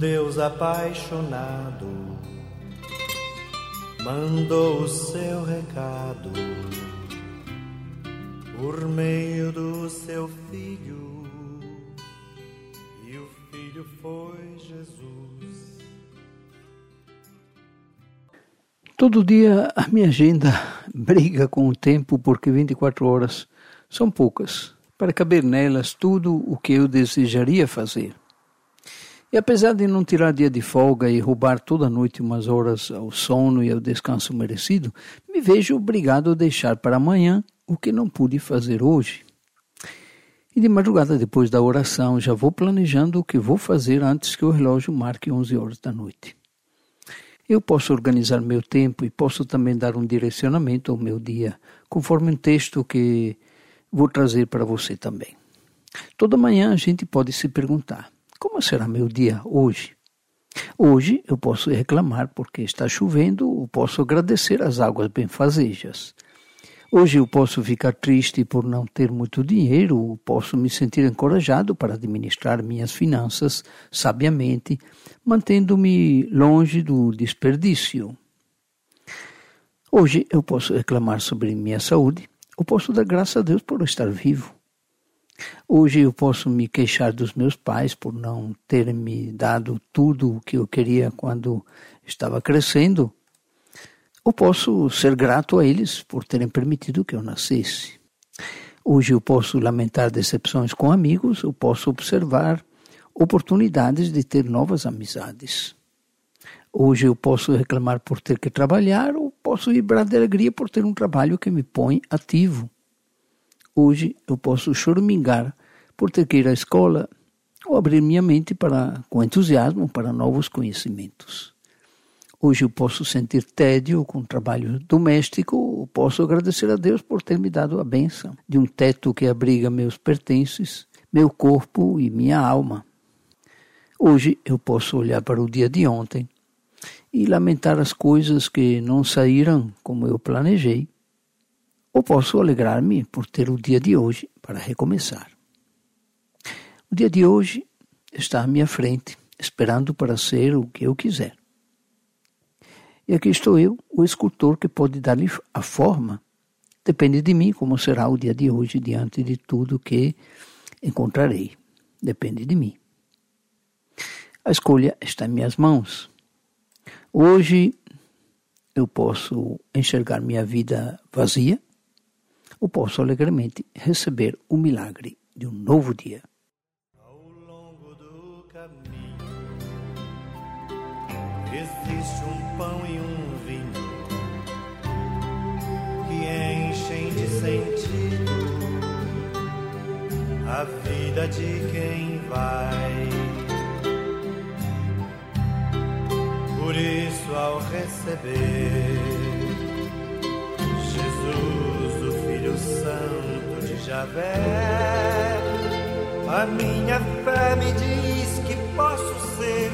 Deus apaixonado mandou o seu recado por meio do seu filho, e o filho foi Jesus. Todo dia a minha agenda briga com o tempo porque 24 horas são poucas para caber nelas tudo o que eu desejaria fazer. E apesar de não tirar dia de folga e roubar toda noite umas horas ao sono e ao descanso merecido, me vejo obrigado a deixar para amanhã o que não pude fazer hoje. E de madrugada, depois da oração, já vou planejando o que vou fazer antes que o relógio marque 11 horas da noite. Eu posso organizar meu tempo e posso também dar um direcionamento ao meu dia, conforme um texto que vou trazer para você também. Toda manhã a gente pode se perguntar: como será meu dia hoje? Hoje eu posso reclamar porque está chovendo, ou posso agradecer as águas benfazejas. Hoje eu posso ficar triste por não ter muito dinheiro, ou posso me sentir encorajado para administrar minhas finanças sabiamente, mantendo-me longe do desperdício. Hoje eu posso reclamar sobre minha saúde, ou posso dar graças a Deus por estar vivo. Hoje eu posso me queixar dos meus pais por não terem me dado tudo o que eu queria quando estava crescendo, ou posso ser grato a eles por terem permitido que eu nascesse. Hoje eu posso lamentar decepções com amigos, ou posso observar oportunidades de ter novas amizades. Hoje eu posso reclamar por ter que trabalhar, ou posso vibrar de alegria por ter um trabalho que me põe ativo. Hoje eu posso choramingar por ter que ir à escola ou abrir minha mente para, com entusiasmo para novos conhecimentos. Hoje eu posso sentir tédio com trabalho doméstico ou posso agradecer a Deus por ter me dado a benção de um teto que abriga meus pertences, meu corpo e minha alma. Hoje eu posso olhar para o dia de ontem e lamentar as coisas que não saíram como eu planejei ou posso alegrar-me por ter o dia de hoje para recomeçar. O dia de hoje está à minha frente, esperando para ser o que eu quiser. E aqui estou eu, o escultor que pode dar-lhe a forma. Depende de mim como será o dia de hoje diante de tudo que encontrarei. Depende de mim. A escolha está em minhas mãos. Hoje eu posso enxergar minha vida vazia ou posso alegremente receber o milagre de um novo dia. Ao longo do caminho existe um pão e um vinho que enchem de sentido a vida de quem vai. Por isso, ao receber Santo de Javé. A minha fé me diz que posso ser